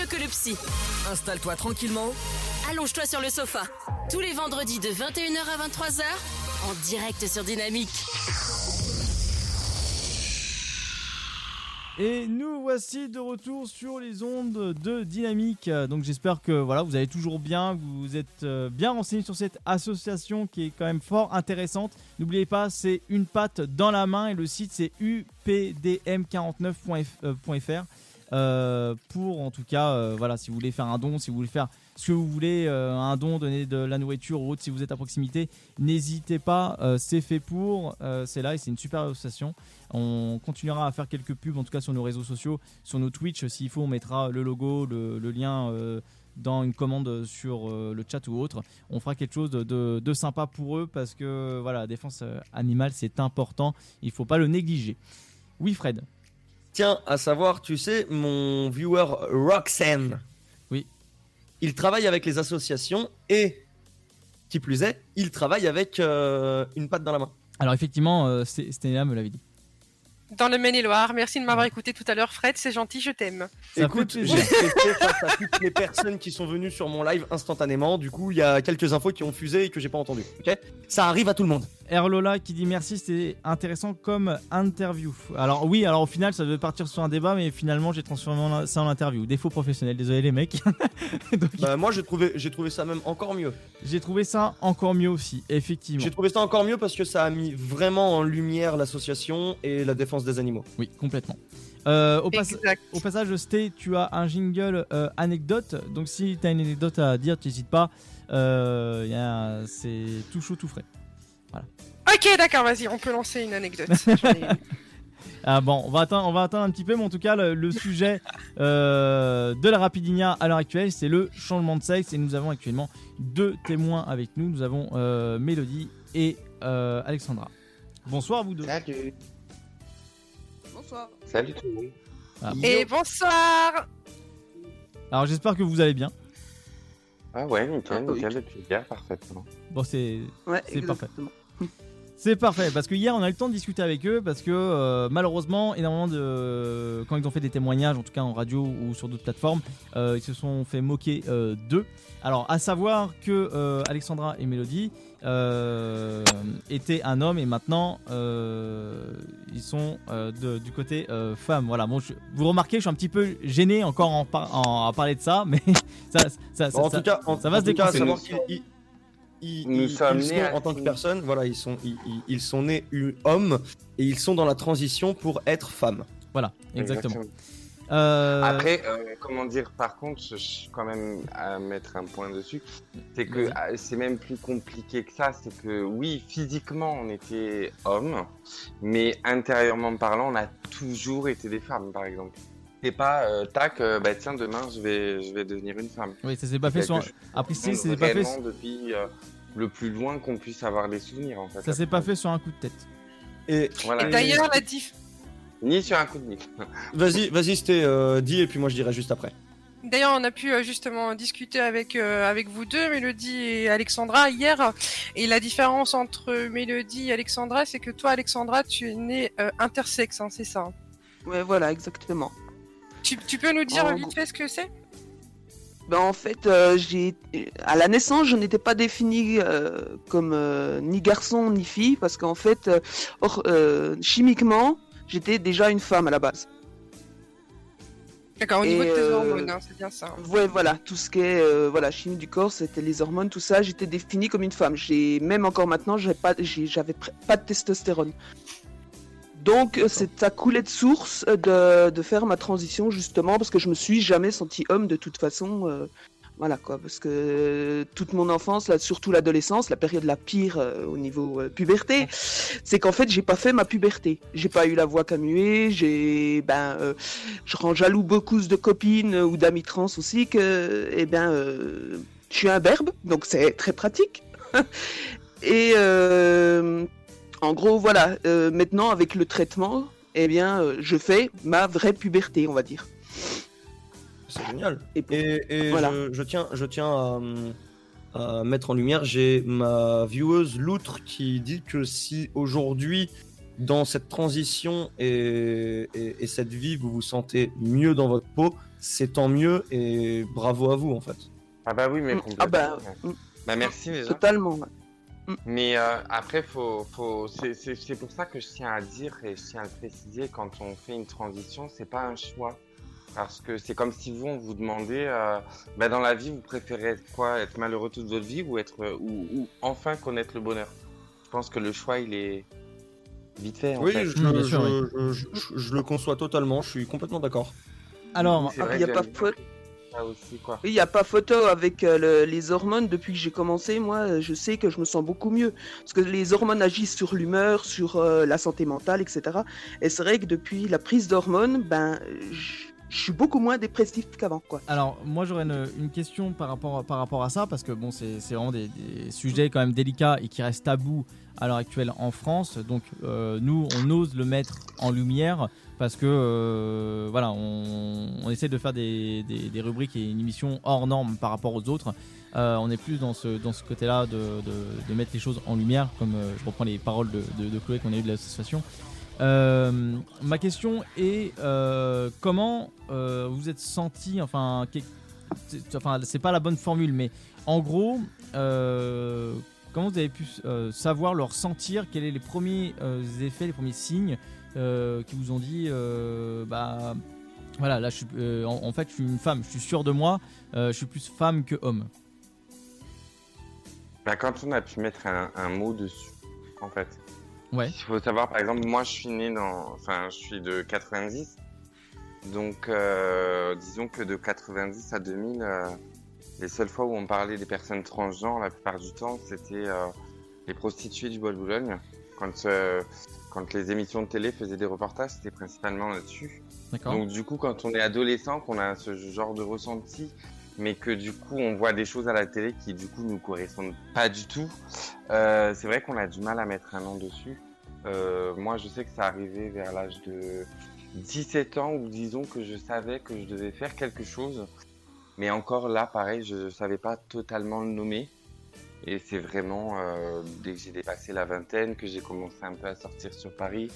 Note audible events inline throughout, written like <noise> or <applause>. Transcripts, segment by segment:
mieux que le psy. Installe-toi tranquillement. Allonge-toi sur le sofa. Tous les vendredis de 21h à 23h, en direct sur Dynamique. Et nous voici de retour sur les ondes de Dynamique. Donc j'espère que voilà, vous allez toujours bien, que vous êtes euh, bien renseigné sur cette association qui est quand même fort intéressante. N'oubliez pas, c'est une patte dans la main et le site c'est updm49.fr. Euh, pour en tout cas, euh, voilà, si vous voulez faire un don, si vous voulez faire ce que vous voulez, euh, un don, donner de la nourriture ou autre, si vous êtes à proximité, n'hésitez pas, c'est fait pour, c'est là et c'est une super association. On continuera à faire quelques pubs, en tout cas sur nos réseaux sociaux, sur nos Twitch, s'il faut, on mettra le logo, le, lien dans une commande sur le chat ou autre. On fera quelque chose de, sympa pour eux parce que voilà, la défense animale c'est important, il faut pas le négliger. Oui, Fred. Tiens, à savoir, tu sais, mon viewer Roxanne. Oui. Il travaille avec les associations et, qui plus est, il travaille avec euh, une patte dans la main. Alors effectivement, euh, me l'avait dit. Dans le Maine-et-Loire. Merci de m'avoir écouté tout à l'heure, Fred. C'est gentil, je t'aime. Écoute, fait j'ai testé face à toutes les personnes qui sont venues sur mon live instantanément. Du coup, il y a quelques infos qui ont fusé et que j'ai pas entendu. Ok? Ça arrive à tout le monde. Erlola qui dit merci, c'était intéressant comme interview. Alors oui, alors au final ça devait partir sur un débat, mais finalement j'ai transformé ça en interview. Défaut professionnel, désolé les mecs. <laughs> Donc, Bah, moi, j'ai trouvé, j'ai trouvé ça même encore mieux. j'ai trouvé ça encore mieux aussi, effectivement. J'ai trouvé ça encore mieux parce que ça a mis vraiment en lumière l'association et la défense des animaux. Oui, complètement. Euh, au, pas- Exact. au passage, Sté, tu as un jingle euh, anecdote. Donc si tu as une anecdote à dire, n'hésite pas. Euh, c'est tout chaud, tout frais. Ok, d'accord, vas-y, on peut lancer une anecdote. <laughs> Ah bon, on va attendre, on va attendre un petit peu, mais en tout cas, le, le sujet euh, de la Rapidinia à l'heure actuelle, c'est le changement de sexe. Et nous avons actuellement deux témoins avec nous. Nous avons euh, Mélodie et euh, Alexandra. Bonsoir, vous deux. Salut. Bonsoir. Salut tout le monde. Ah, Et bonsoir Alors, j'espère que vous allez bien. Ah ouais, nickel, Ah oui. nickel, depuis hier, parfaitement. Bon, c'est Ouais, C'est parfait. C'est parfait parce que hier on a eu le temps de discuter avec eux parce que euh, malheureusement énormément de quand ils ont fait des témoignages en tout cas en radio ou sur d'autres plateformes euh, ils se sont fait moquer euh, d'eux. Alors à savoir que Alexandra et Mélodie étaient un homme et maintenant ils sont de- du côté femme. Voilà bon je- vous remarquez je suis un petit peu gêné encore en, par- en- à parler de ça <laughs> mais ça ça, ça, Bon, en ça- tout cas, en, ça va en se tout ils- nous ils- sommes ils sont, à- en tant que personne, voilà, ils sont, ils, ils- ils sont nés hommes et ils sont dans la transition pour être femmes. voilà exactement. Euh, Après, euh, comment dire, par contre, je suis quand même à mettre un point dessus, c'est que ah, c'est même plus compliqué que ça, c'est que oui, physiquement, on était hommes, mais intérieurement parlant, on a toujours été des femmes, par exemple. C'est pas, euh, tac, euh, bah tiens, demain, je vais, je vais devenir une femme. oui ça s'est pas fait sur après si qu'on c'est pas fait depuis euh, le plus loin qu'on puisse avoir des souvenirs, en fait. Ça s'est pas fait sur un coup de tête. Et Voilà. Et d'ailleurs, la diff... Ni sur un coup de nif. <laughs> vas-y, vas-y, c'était euh, dit et puis moi je dirai juste après. D'ailleurs, on a pu justement discuter avec euh, avec vous deux, Mélodie et Alexandra, hier. Et la différence entre Mélodie et Alexandra, c'est que toi, Alexandra, tu es née euh, intersexe, hein, c'est ça hein? Ouais, voilà, exactement. Tu, tu peux nous dire En vite fait ce que c'est? Ben, en fait, euh, j'ai à la naissance, je n'étais pas définie euh, comme euh, ni garçon ni fille parce qu'en fait, or- chimiquement, j'étais déjà une femme à la base. D'accord, au niveau de tes hormones, hein, c'est bien ça. hein. Ouais, voilà, tout ce qui est voilà chimie du corps, c'était les hormones, tout ça, j'étais définie comme une femme. J'ai même encore maintenant, pas, j'avais pas de testostérone. Donc c'est ça coulait de source euh, de, de faire ma transition justement parce que je me suis jamais senti homme de toute façon. euh, voilà quoi, parce que euh, toute mon enfance, là, surtout l'adolescence, la période la pire euh, au niveau euh, puberté, c'est qu'en fait j'ai pas fait ma puberté. J'ai pas eu la voix muer, j'ai ben je rends jaloux beaucoup de copines ou d'amis trans aussi que eh ben je suis un berbe, donc c'est très pratique. <laughs> Et en gros voilà, euh, maintenant avec le traitement, eh bien euh, je fais ma vraie puberté, on va dire. C'est génial. Et, Et, et Voilà. je, je tiens, je tiens à, à mettre en lumière, j'ai ma vieweuse Loutre qui dit que si aujourd'hui dans cette transition et, et- et cette vie, vous vous sentez mieux dans votre peau, c'est tant mieux et bravo à vous en fait. Ah bah oui, mais Mm. complètement. Ah bah, mm. Bah merci déjà. Totalement. Ouais. Mais euh, après, faut, faut, c'est- c'est c'est pour ça que je tiens à dire et je tiens à le préciser, quand on fait une transition, c'est pas un choix. Parce que c'est comme si vous, on vous demandait, euh, bah, dans la vie, vous préférez être quoi? Être malheureux toute votre vie ou, être, euh, ou, ou enfin connaître le bonheur? Je pense que le choix, il est vite fait. En Oui, fait. je, Mm, je- sûr, je- je- je- je le conçois totalement, je suis complètement d'accord. Alors, il y a pas il n'y a pas photo avec euh, le- les hormones. Depuis que j'ai commencé, moi, euh, je sais que je me sens beaucoup mieux. Parce que les hormones agissent sur l'humeur, sur euh, la santé mentale, etc. Et c'est vrai que depuis la prise d'hormones, ben, je je suis beaucoup moins dépressif qu'avant, quoi. Alors, moi j'aurais une, question par rapport, par rapport à ça, parce que bon, c'est vraiment des, sujets quand même délicats et qui restent tabous à l'heure actuelle en France. Donc, euh, nous, on ose le mettre en lumière parce que euh, voilà, on, on essaie de faire des, des- rubriques et une émission hors norme par rapport aux autres. Euh, on est plus dans ce, dans ce côté-là de, de- mettre les choses en lumière, comme je reprends les paroles de- de Chloé qu'on a eu de l'association. Euh, ma question est euh, comment euh, vous êtes senti, enfin, enfin, c'est pas la bonne formule, mais en gros, comment vous avez pu savoir, leur sentir, quels sont les premiers effets, les premiers signes qui vous ont dit, bah, voilà, là, je suis, en, fait, je suis une femme, je suis sûr de moi, je suis plus femme que homme. Bah, quand on a pu mettre un mot dessus, en fait. Ouais. Il faut savoir, par exemple, moi, je suis né dans, enfin, je suis de 90. Donc, euh, disons que de 90 à 2000, euh, les seules fois où on parlait des personnes transgenres, la plupart du temps, c'était euh, les prostituées du Bois de Boulogne. Quand, euh, quand les émissions de télé faisaient des reportages, c'était principalement là-dessus. Donc du coup, quand on est adolescent, qu'on a ce genre de ressenti, mais que du coup on voit des choses à la télé qui du coup nous correspondent pas du tout, euh, c'est vrai qu'on a du mal à mettre un nom dessus. Euh, moi, je sais que ça arrivait vers l'âge de 17 ans où disons que je savais que je devais faire quelque chose, mais encore là, pareil, je savais pas totalement le nommer. Et c'est vraiment euh, dès que j'ai dépassé la vingtaine que j'ai commencé un peu à sortir sur Paris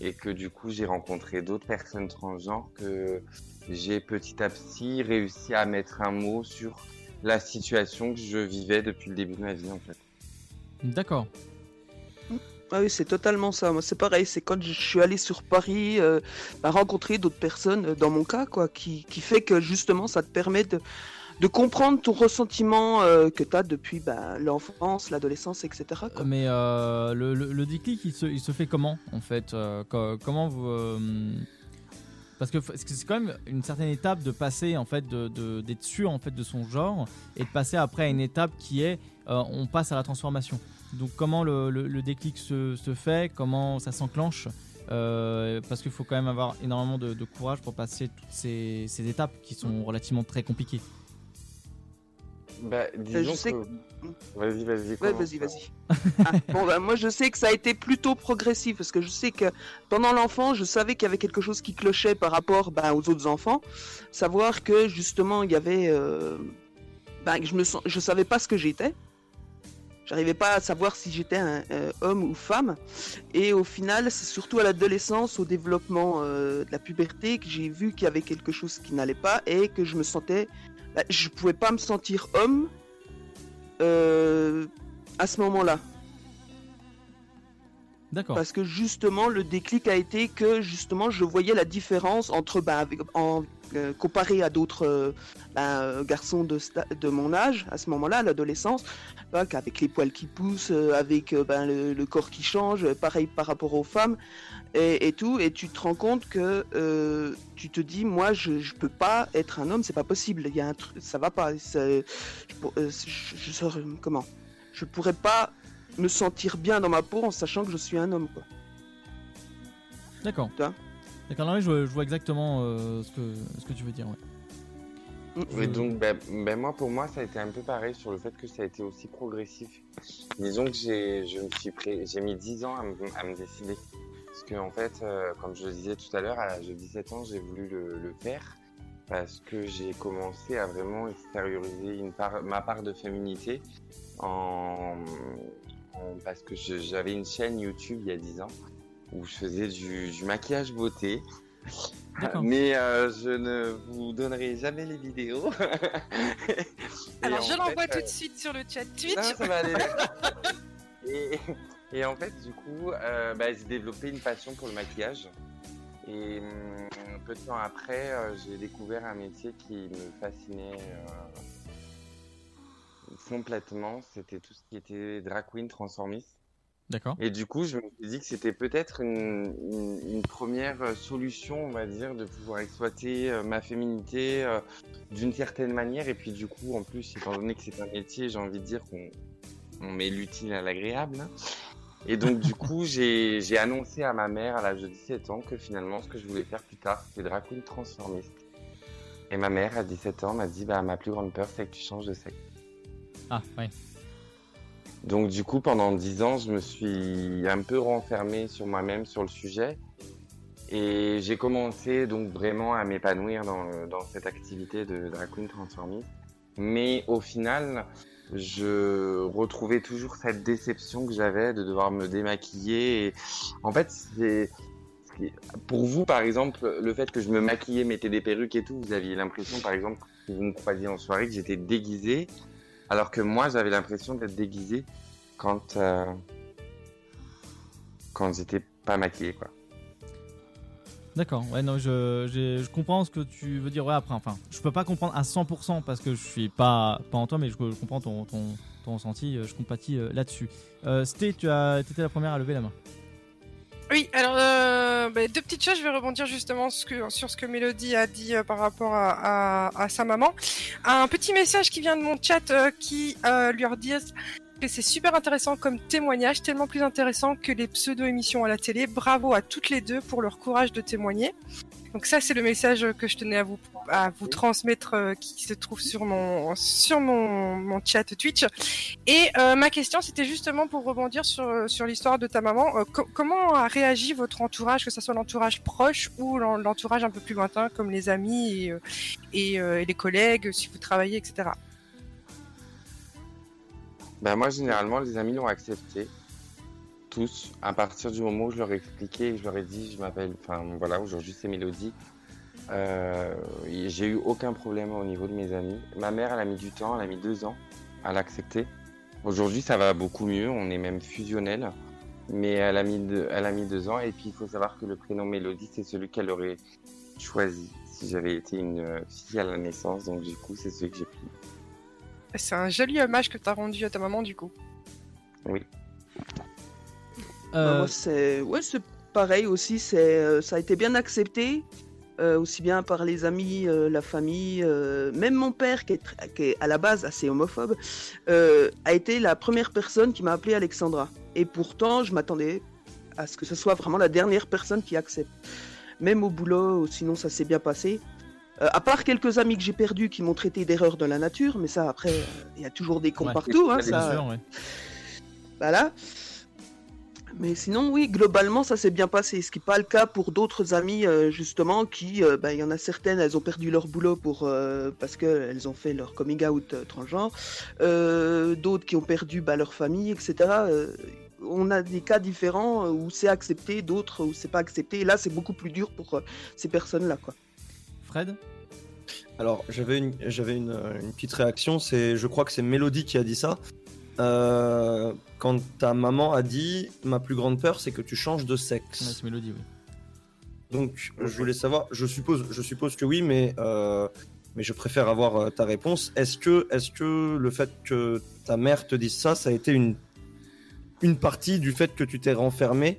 et que du coup j'ai rencontré d'autres personnes transgenres que j'ai petit à petit réussi à mettre un mot sur la situation que je vivais depuis le début de ma vie en fait. D'accord. Ah oui, c'est totalement ça. Moi, c'est pareil. C'est quand je suis allé sur Paris, euh, rencontrer d'autres personnes, euh, dans mon cas, quoi, qui, qui fait que justement, ça te permet de, de comprendre ton ressentiment euh, que tu as depuis bah, l'enfance, l'adolescence, etc. quoi. Mais euh, le, le- le déclic, il se, il se fait comment en fait euh, co- Comment vous euh, Parce que c'est quand même une certaine étape de passer en fait de de- d'être sûr en fait de son genre et de passer après à une étape qui est euh, on passe à la transformation. Donc comment le, le- le déclic se, se fait Comment ça s'enclenche Euh, Parce qu'il faut quand même avoir énormément de, de courage pour passer toutes ces, ces étapes qui sont relativement très compliquées. Bah, disons sais que... Vas-y, vas-y. Ouais, vas-y, vas-y. Ah, bon, bah, moi, je sais que ça a été plutôt progressif parce que je sais que pendant l'enfance, je savais qu'il y avait quelque chose qui clochait par rapport bah, aux autres enfants. Savoir que justement, il y avait. euh, bah, je ne je savais pas ce que j'étais. J'arrivais pas à savoir si j'étais un euh, homme ou femme. Et au final, c'est surtout à l'adolescence, au développement euh, de la puberté, que j'ai vu qu'il y avait quelque chose qui n'allait pas et que je me sentais. Bah, je pouvais pas me sentir homme euh, à ce moment-là. Parce que justement, le déclic a été que justement, je voyais la différence entre, bah, avec- en, euh, comparé à d'autres euh, bah, garçons de, de mon âge, à ce moment-là, l'adolescence, bah, qu'avec les poils qui poussent, euh, avec bah, le, corps qui change, pareil par rapport aux femmes et, et tout, et tu te rends compte que tu te dis, moi, je, je peux pas être un homme, c'est pas possible, il y a un ça va pas, je, je, je comment, je pourrais pas me sentir bien dans ma peau en sachant que je suis un homme. Quoi. D'accord. Toi D'accord, non, mais je, je vois exactement euh, ce, que, ce que tu veux dire. Ouais. Mm. Et donc, ben, ben moi, pour moi, ça a été un peu pareil sur le fait que ça a été aussi progressif. Disons que j'ai, je me suis prêt, j'ai mis 10 ans à me, à me décider. Parce que, en fait, euh, comme je le disais tout à l'heure, à l'âge de 17 ans, j'ai voulu le, le faire. Parce que j'ai commencé à vraiment extérioriser une part, ma part de féminité. En- parce que j'avais une chaîne YouTube il y a 10 ans. où je faisais du, du maquillage beauté. <laughs> Mais euh, je ne vous donnerai jamais les vidéos. <laughs> Alors je l'envoie euh, tout de suite sur le chat Twitch. non, ça va aller. <laughs> et, et en fait, du coup, euh, bah, j'ai développé une passion pour le maquillage. Et hum, peu de temps après, euh, j'ai découvert un métier qui me fascinait euh, complètement. C'était tout ce qui était drag queen, transformiste. D'accord. Et du coup, je me suis dit que c'était peut-être une, une- une première solution, on va dire, de pouvoir exploiter euh, ma féminité euh, d'une certaine manière. Et puis du coup, en plus, étant donné que c'est un métier, j'ai envie de dire qu'on on met l'utile à l'agréable. hein. Et donc du coup, <laughs> j'ai j'ai annoncé à ma mère à l'âge de 17 ans que finalement, ce que je voulais faire plus tard, c'était drag queen transformiste. Et ma mère, à 17 ans, m'a dit, bah, ma plus grande peur, c'est que tu changes de sexe. Ah, ouais. Donc du coup, pendant dix ans, je me suis un peu renfermé sur moi-même sur le sujet. Et j'ai commencé donc vraiment à m'épanouir dans, dans cette activité de drag queen. Mais au final, je retrouvais toujours cette déception que j'avais de devoir me démaquiller. Et en fait, c'est pour vous, par exemple, le fait que je me maquillais, mettais des perruques et tout, vous aviez l'impression, par exemple, que vous me croisiez en soirée, que j'étais déguisé. Alors que moi, j'avais l'impression d'être déguisé quand, euh, quand j'étais pas maquillé, quoi. D'accord, ouais, non, je, je comprends ce que tu veux dire. Ouais, après, enfin, je peux pas comprendre à 100% parce que je suis pas, pas en toi, mais je, je comprends ton, ton, ton ressenti, euh, je compatis euh, là-dessus. Euh, Sté, tu as été la première à lever la main. Oui, alors euh, bah, deux petites choses. Je vais rebondir justement sur ce que Mélodie a dit euh, par rapport à, sa maman. Un petit message qui vient de mon chat euh, qui lui redit c'est super intéressant comme témoignage, tellement plus intéressant que les pseudo-émissions à la télé. Bravo à toutes les deux pour leur courage de témoigner. Donc ça, c'est le message que je tenais à vous à vous transmettre, euh, qui se trouve sur mon sur mon, chat Twitch. Et euh, ma question, c'était justement pour rebondir sur, sur l'histoire de ta maman. Euh, co- comment a réagi votre entourage, que ce soit l'entourage proche ou l'en- l'entourage un peu plus lointain, comme les amis et les collègues, si vous travaillez, etc. Ben moi, généralement, les amis l'ont accepté. Tous. À partir du moment où je leur ai expliqué je leur ai dit, je m'appelle, enfin voilà, aujourd'hui c'est Mélodie. Euh, j'ai eu aucun problème au niveau de mes amis. Ma mère, elle a mis du temps, elle a mis deux ans à l'accepter. Aujourd'hui, ça va beaucoup mieux, on est même fusionnels. Mais elle a mis deux, elle a mis deux ans. Et puis, il faut savoir que le prénom Mélodie, c'est celui qu'elle aurait choisi si j'avais été une fille à la naissance. Donc, du coup, c'est celui que j'ai pris. C'est un joli hommage que tu as rendu à ta maman, du coup. Oui. Bah, Euh, moi, c'est ouais, c'est pareil aussi. C'est euh, ça a été bien accepté, euh, aussi bien par les amis, euh, la famille, euh, même mon père qui est, tr- qui est à la base assez homophobe, euh, a été la première personne qui m'a appelé Alexandra. Et pourtant, je m'attendais à ce que ce soit vraiment la dernière personne qui accepte. Même au boulot, sinon ça s'est bien passé. Euh, à part quelques amis que j'ai perdus qui m'ont traité d'erreur de la nature, mais ça après, euh, il y a toujours des cons Ouais. partout. Hein, ça, sûr, ouais. voilà. Mais sinon, oui, globalement, ça s'est bien passé. Ce qui n'est pas le cas pour d'autres amis, euh, justement, qui, euh, bah, il y en a certaines, elles ont perdu leur boulot pour, euh, parce qu'elles ont fait leur coming out euh, transgenre. Euh, d'autres qui ont perdu bah, leur famille, etc. Euh, on a des cas différents euh, où c'est accepté, d'autres où c'est pas accepté. Et là, c'est beaucoup plus dur pour euh, ces personnes-là, quoi. Fred? Alors, j'avais une, j'avais une, une petite réaction. C'est, je crois que c'est Mélodie qui a dit ça. Euh, quand ta maman a dit ma plus grande peur, c'est que tu changes de Ouais, sexe. C'est Mélodie, oui. Donc, je voulais savoir. Je suppose, je suppose que oui, mais euh, mais je préfère avoir euh, ta réponse. Est-ce que, est-ce que le fait que ta mère te dise ça, ça a été une une partie du fait que tu t'es renfermé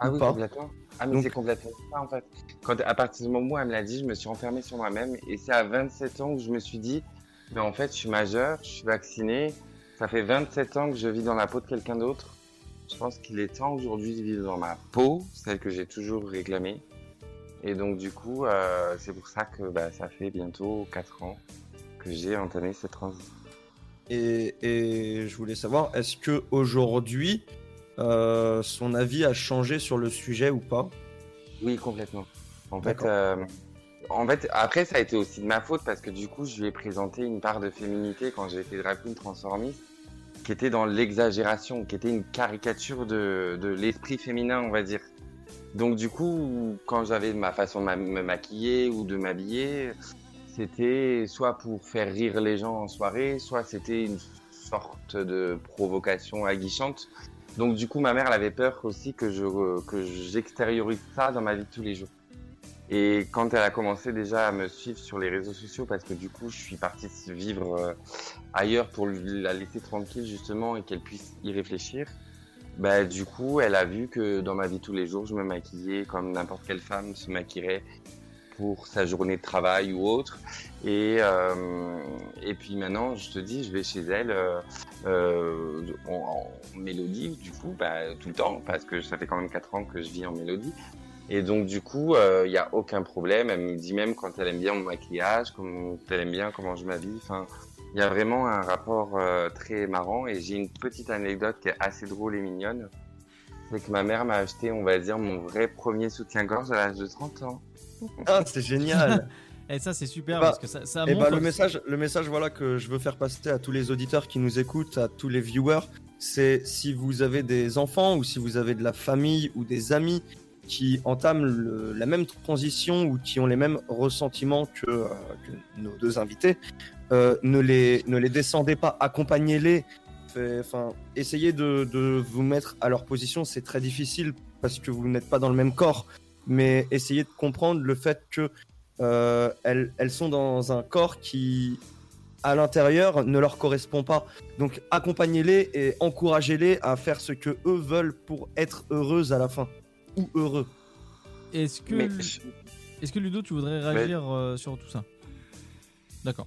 Ah ou oui, pas? complètement. Ah, mais c'est complètement ça, en fait. Quand, à partir du moment où elle me l'a dit, je me suis renfermé sur moi-même. Et c'est à 27 ans où je me suis dit, mais en fait, je suis majeur, je suis vacciné. Ça fait 27 ans que je vis dans la peau de quelqu'un d'autre. Je pense qu'il est temps aujourd'hui de vivre dans ma peau, celle que j'ai toujours réclamée. Et donc, du coup, euh, c'est pour ça que bah, ça fait bientôt 4 ans que j'ai entamé cette transition. Et, et je voulais savoir, est-ce que aujourd'hui, euh, son avis a changé sur le sujet ou pas? Oui, complètement. En fait, D'accord. euh, en fait, après, ça a été aussi de ma faute parce que du coup, je lui ai présenté une part de féminité quand j'ai été drag queen transformiste qui était dans l'exagération, qui était une caricature de, de l'esprit féminin, on va dire. Donc du coup, quand j'avais ma façon de me maquiller ou de m'habiller, c'était soit pour faire rire les gens en soirée, soit c'était une sorte de provocation aguichante. Donc du coup, ma mère elle avait peur aussi que je que j'extériorise ça dans ma vie de tous les jours. Et quand elle a commencé déjà à me suivre sur les réseaux sociaux, parce que du coup, je suis parti vivre euh, ailleurs pour la laisser tranquille justement et qu'elle puisse y réfléchir. Bah, du coup, elle a vu que dans ma vie tous les jours, je me maquillais comme n'importe quelle femme se maquillerait pour sa journée de travail ou autre. Et, euh, et puis maintenant, je te dis, je vais chez elle euh, euh, en, mélodie, du coup, bah, tout le temps, parce que ça fait quand même 4 ans que je vis en mélodie. Et donc, du coup, il n'y a aucun problème. Elle me dit même quand elle aime bien mon maquillage, quand elle aime bien comment je m'habille. Enfin, il y a vraiment un rapport très marrant. Et j'ai une petite anecdote qui est assez drôle et mignonne. C'est que ma mère m'a acheté, on va dire, mon vrai premier soutien-gorge à l'âge de 30 ans. <laughs> Ah, c'est génial. <laughs> Et ça, c'est super Bah, parce que ça, ça Et montre bah, le message, le message voilà que je veux faire passer à tous les auditeurs qui nous écoutent, à tous les viewers, c'est si vous avez des enfants ou si vous avez de la famille ou des amis qui entament le- la même transition ou qui ont les mêmes ressentiments que, euh, que nos deux invités, euh, ne les ne les descendez pas, accompagnez-les. Enfin, essayez de, de vous mettre à leur position. C'est très difficile parce que vous n'êtes pas dans le même corps, mais essayez de comprendre le fait que euh, elles, elles sont dans un corps qui, à l'intérieur, ne leur correspond pas. Donc accompagnez-les et encouragez-les à faire ce que eux veulent pour être heureuses à la fin. Ou heureux. Est-ce que, Mais est-ce que Ludo, tu voudrais réagir euh, sur tout ça? D'accord.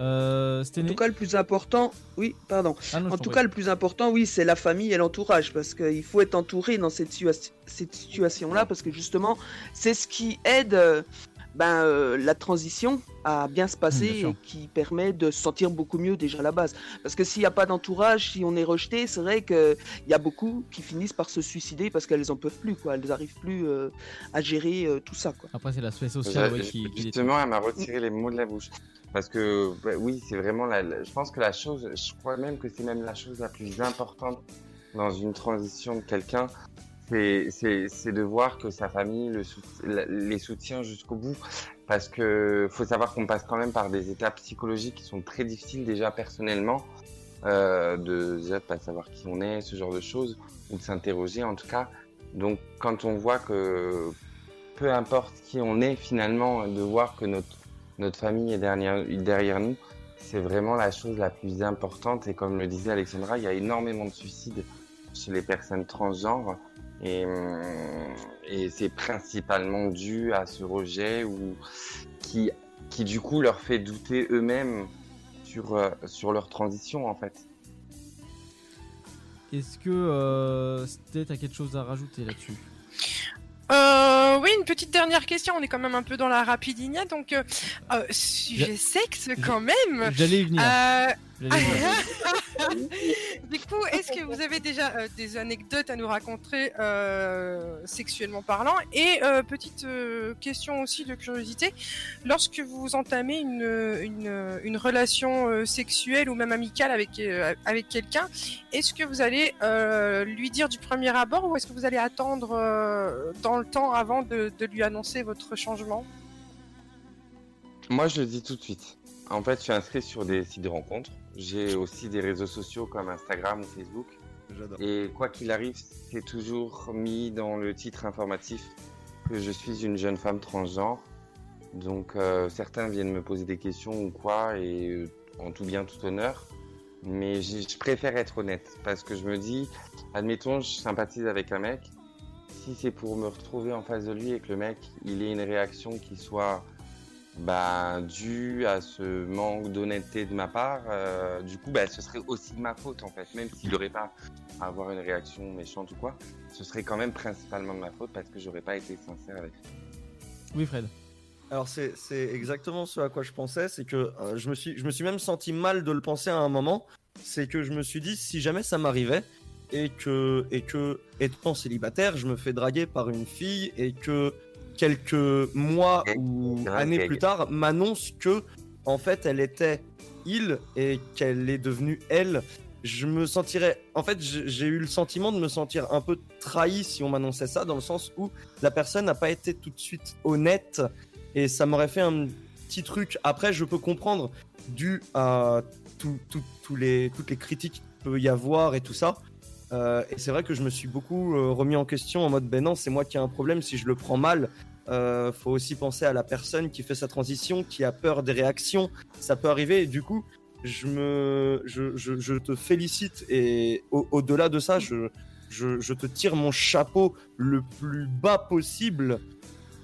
Euh, En tout cas, le plus important, oui, pardon. Ah non, En tout cas, le plus important, oui, c'est la famille et l'entourage, parce qu'il faut être entouré dans cette, situa- cette situation-là, parce que justement, c'est ce qui aide euh, ben, euh, la transition à bien se passer bien sûr. et qui permet de se sentir beaucoup mieux déjà à la base. Parce que s'il n'y a pas d'entourage, si on est rejeté, c'est vrai qu'il y a beaucoup qui finissent par se suicider parce qu'elles en peuvent plus, quoi. Elles n'arrivent plus euh, à gérer euh, tout ça, quoi. Après, c'est l'aspect social ouais, qui Justement, elle m'a retiré les mots de la bouche. Parce que, bah, oui, c'est vraiment la, la- Je pense que la chose, je crois même que c'est même la chose la plus importante dans une transition de quelqu'un, c'est- de voir que sa famille le les soutient jusqu'au bout. Parce que faut savoir qu'on passe quand même par des étapes psychologiques qui sont très difficiles déjà personnellement. Euh, de déjà pas savoir qui on est, ce genre de choses, ou de s'interroger en tout cas. Donc quand on voit que peu importe qui on est finalement, de voir que notre, notre famille est derrière nous, c'est vraiment la chose la plus importante. Et comme le disait Alexandra, il y a énormément de suicides chez les personnes transgenres. Et, hum, et c'est principalement dû à ce rejet ou qui, qui du coup leur fait douter eux-mêmes sur, euh, sur leur transition en fait. Est-ce que euh, Sté, t'as quelque chose à rajouter là-dessus? Euh, oui, une petite dernière question. On est quand même un peu dans la rapidinia, donc euh, euh, sujet sexe quand même. J'allais y venir. Euh, j'allais y venir. <laughs> du coup, est-ce que vous avez déjà euh, des anecdotes à nous raconter euh, sexuellement parlant? Et euh, petite question aussi de curiosité, lorsque vous entamez une, une, une relation sexuelle ou même amicale avec, avec quelqu'un, est-ce que vous allez lui dire du premier abord ou est-ce que vous allez attendre dans le temps avant de, de lui annoncer votre changement? Moi, je le dis tout de suite. En fait, je suis inscrit sur des sites de rencontres. J'ai aussi des réseaux sociaux comme Instagram ou Facebook. J'adore. Et quoi qu'il arrive, c'est toujours mis dans le titre informatif que je suis une jeune femme transgenre. Donc euh, certains viennent me poser des questions ou quoi, et euh, en tout bien, tout honneur. Mais je préfère être honnête parce que je me dis, admettons, je sympathise avec un mec. Si c'est pour me retrouver en face de lui et que le mec, il ait une réaction qui soit bah, due à ce manque d'honnêteté de ma part, euh, du coup, bah, ce serait aussi de ma faute en fait, même s'il n'aurait pas à avoir une réaction méchante ou quoi, ce serait quand même principalement de ma faute parce que j'aurais pas été sincère avec lui. Oui, Fred. Alors c'est c'est exactement ce à quoi je pensais, c'est que euh, je, me suis, je me suis même senti mal de le penser à un moment, c'est que je me suis dit si jamais ça m'arrivait et que, et que étant célibataire, je me fais draguer par une fille et que quelques mois ou années plus tard m'annonce que en fait elle était il et qu'elle est devenue elle, je me sentirais. En fait, j'ai eu le sentiment de me sentir un peu trahi si on m'annonçait ça, dans le sens où la personne n'a pas été tout de suite honnête et ça m'aurait fait un petit truc. Après, je peux comprendre dû à tout- tout- tous les, toutes les critiques qu'il peut y avoir et tout ça. Euh, et c'est vrai que je me suis beaucoup euh, remis en question en mode ben non, c'est moi qui ai un problème si je le prends mal. Euh, faut aussi penser à la personne qui fait sa transition, qui a peur des réactions. Ça peut arriver. Du coup, je me, je, je, te félicite et au- au-delà de ça, je, je te tire mon chapeau le plus bas possible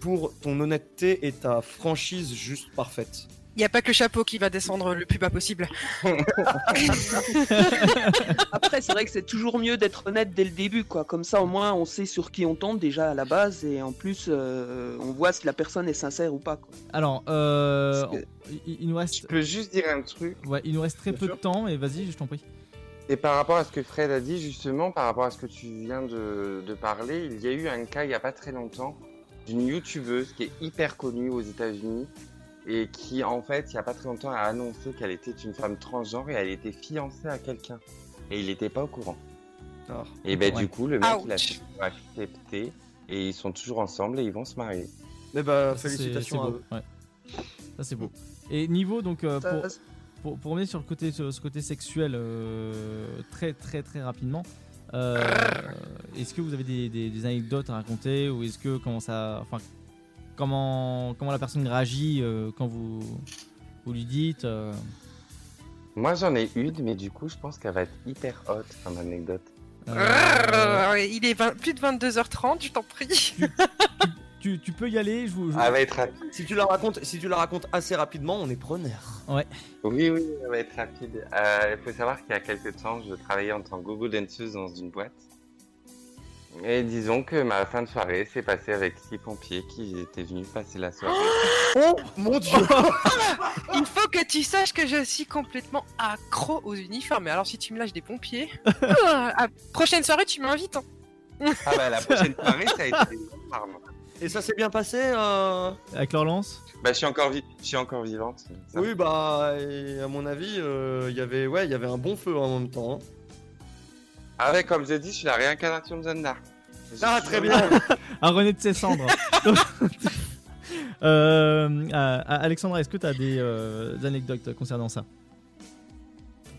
pour ton honnêteté et ta franchise juste parfaite. Il n'y a pas que le chapeau qui va descendre le plus bas possible. <laughs> Après, c'est vrai que c'est toujours mieux d'être honnête dès le début, quoi. Comme ça, au moins, on sait sur qui on tombe déjà à la base, et en plus, euh, on voit si la personne est sincère ou pas. Quoi. Alors, euh, que- il, il nous Je reste, peux juste dire un truc. ouais, il nous reste très Bien peu sûr. de temps et vas-y, je t'en prie. Et par rapport à ce que Fred a dit, justement, par rapport à ce que tu viens de, de parler, il y a eu un cas il n'y a pas très longtemps d'une youtubeuse qui est hyper connue aux États-Unis et qui, en fait, il n'y a pas très longtemps, a annoncé qu'elle était une femme transgenre et elle était fiancée à quelqu'un. Et il n'était pas au courant. Et ben, Ouais. du coup, le mec, il a Ouch. fait pour accepter et ils sont toujours ensemble et ils vont se marier. Mais bah, félicitations à eux. ouais. Ça c'est beau. <laughs> Et niveau donc euh, pour, pour, pour revenir sur le côté sur ce côté sexuel euh, très très très rapidement. euh, est-ce que vous avez des, des- des anecdotes à raconter ou est-ce que comment ça enfin comment comment la personne réagit euh, quand vous vous lui dites euh, Moi, j'en ai une, mais du coup, je pense qu'elle va être hyper hot comme anecdote. euh, Il est 20 plus de 22h30, je t'en prie. tu, tu peux y aller je vous, je- Elle va être rapide. Si tu la racontes, si tu la racontes assez rapidement, on est preneur. Oui, oui, elle va être rapide. Euh, il faut savoir qu'il y a quelques temps, je travaillais en tant que gogo danseuse dans une boîte. Et disons que ma fin de soirée s'est passée avec six pompiers qui étaient venus passer la soirée. Oh mon dieu <laughs> Il faut que tu saches que je suis complètement accro aux uniformes. Et alors, si tu me lâches des pompiers, <laughs> euh, à prochaine soirée, tu m'invites. hein. Ah bah la prochaine soirée, ça a été des larmes. Et ça s'est bien passé euh... avec leur lance Bah je suis encore, vi- je suis encore vivante. ça Oui, bah, et à mon avis, euh, il y avait, ouais, il y avait un bon feu en même temps. hein. Ah ouais, comme je dis, je suis la réincarnation de Jeanne d'Arc. Ah, très bien à <laughs> René de ses cendres. <laughs> Euh, euh, Alexandra, est-ce que tu as des, euh, des anecdotes concernant ça?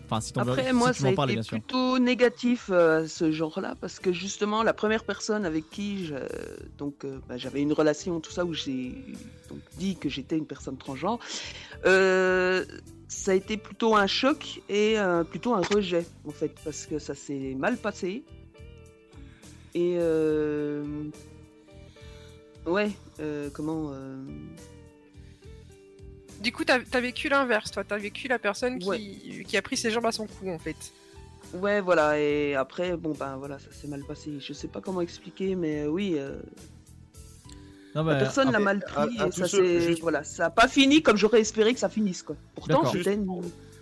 Enfin, si, veux- Après, si moi, tu ça veux a en parler, été bien sûr. plutôt négatif euh, ce genre-là, parce que justement, la première personne avec qui je- donc euh, bah, j'avais une relation, tout ça, où j'ai donc dit que j'étais une personne transgenre, euh, ça a été plutôt un choc et euh, plutôt un rejet, en fait, parce que ça s'est mal passé. Et euh, ouais, euh, comment Du coup, t'as as vécu l'inverse, toi. T'as vécu la personne qui, Ouais. qui a pris ses jambes à son cou, en fait. Ouais, voilà, et après, bon, ben voilà, ça s'est mal passé. Je sais pas comment expliquer, mais oui, Non, la bah, personne l'a mal à- pris à et ça ceux- s'est. juste- Voilà, ça a pas fini comme j'aurais espéré que ça finisse, quoi. Pourtant, D'accord. c'était une.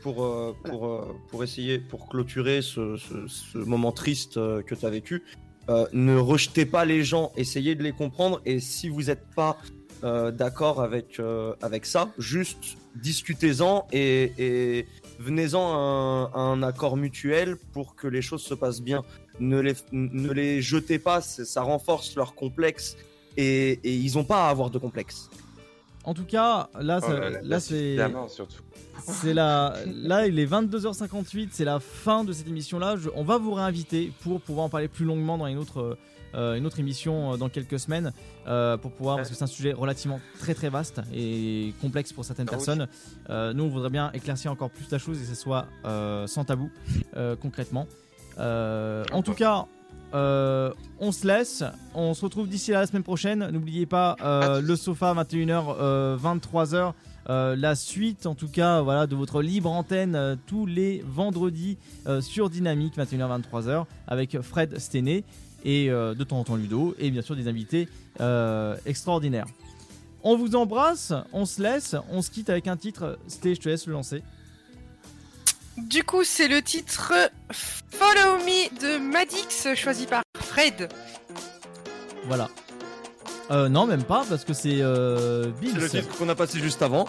pour, euh, pour, euh, pour essayer, pour clôturer ce, ce- ce moment triste euh, que tu as vécu, euh, ne rejetez pas les gens, essayez de les comprendre et si vous n'êtes pas euh, d'accord avec, euh, avec ça, juste discutez-en et, et venez-en à un, à un accord mutuel pour que les choses se passent bien. Ne les, ne les jetez pas, ça renforce leur complexe et, et ils n'ont pas à avoir de complexe. En tout cas, là, Oh ça- là là, là, c'est. La, là, il est 22h58, c'est la fin de cette émission-là. On va vous réinviter pour pouvoir en parler plus longuement dans une autre, euh, une autre émission euh, dans quelques semaines, euh, pour pouvoir, parce que c'est un sujet relativement très très vaste et complexe pour certaines Ah personnes. Euh, nous, on voudrait bien éclaircir encore plus la chose et que ce soit euh, sans tabou, euh, concrètement. Euh, en tout cas. Euh, on se laisse, on se retrouve d'ici la semaine prochaine. N'oubliez pas euh, le sofa 21h, euh, 23h. Euh, la suite, en tout cas, voilà, de votre libre antenne tous les vendredis sur Dynamique 21h-23h avec Fred Stené et de temps en temps Ludo et bien sûr des invités extraordinaires. On vous embrasse, on se laisse, on se quitte avec un titre. Sté, je te laisse le lancer. Du coup, c'est le titre Follow Me de Madix, choisi par Fred. Voilà. Euh, non, même pas, parce que c'est euh, Bims. C'est le titre qu'on a passé juste avant.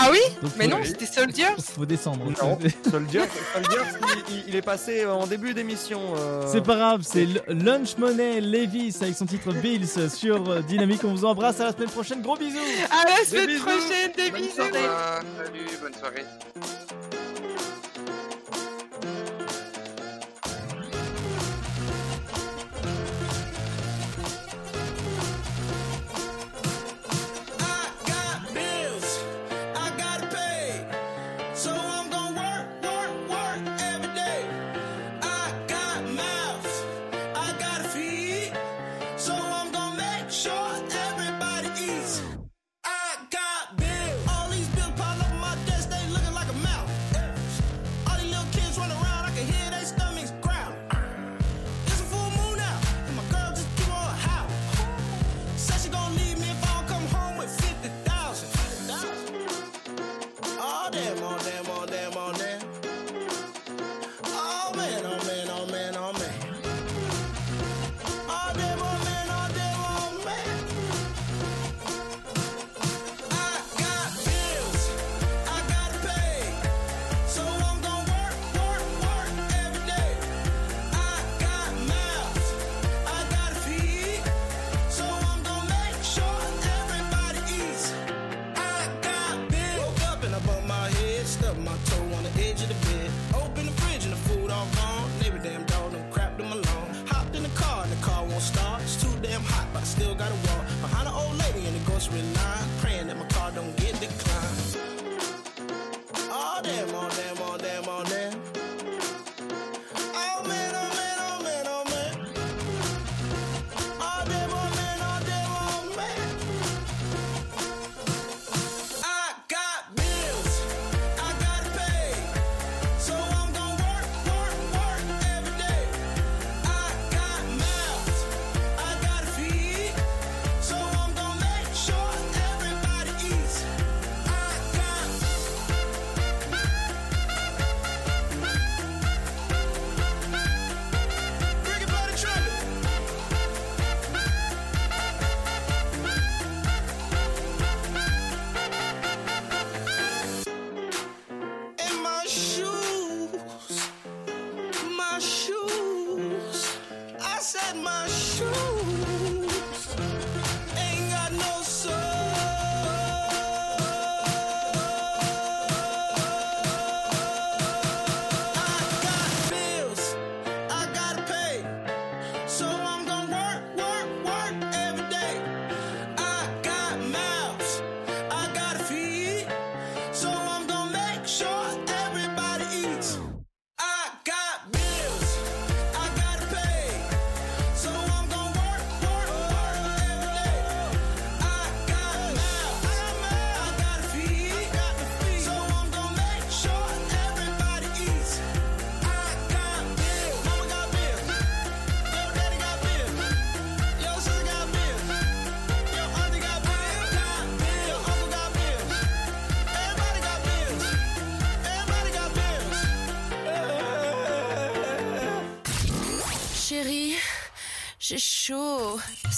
Ah oui Mais non, c'était Soldiers <laughs> Faut descendre. Non, euh, Soldiers, <laughs> Soldiers il, est passé euh, en début d'émission. Euh. C'est pas grave, c'est Lunch Money Levis avec son titre Bills sur Dynamique. On vous embrasse à la semaine prochaine, gros bisous À la semaine prochaine, des bisous. Salut, bonne soirée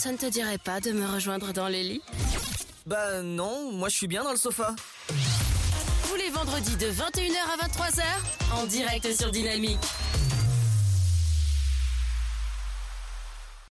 ça ne te dirait pas de me rejoindre dans les lits Bah non, moi je suis bien dans le sofa. Tous les vendredis de 21h à 23h, en direct sur Dynamique.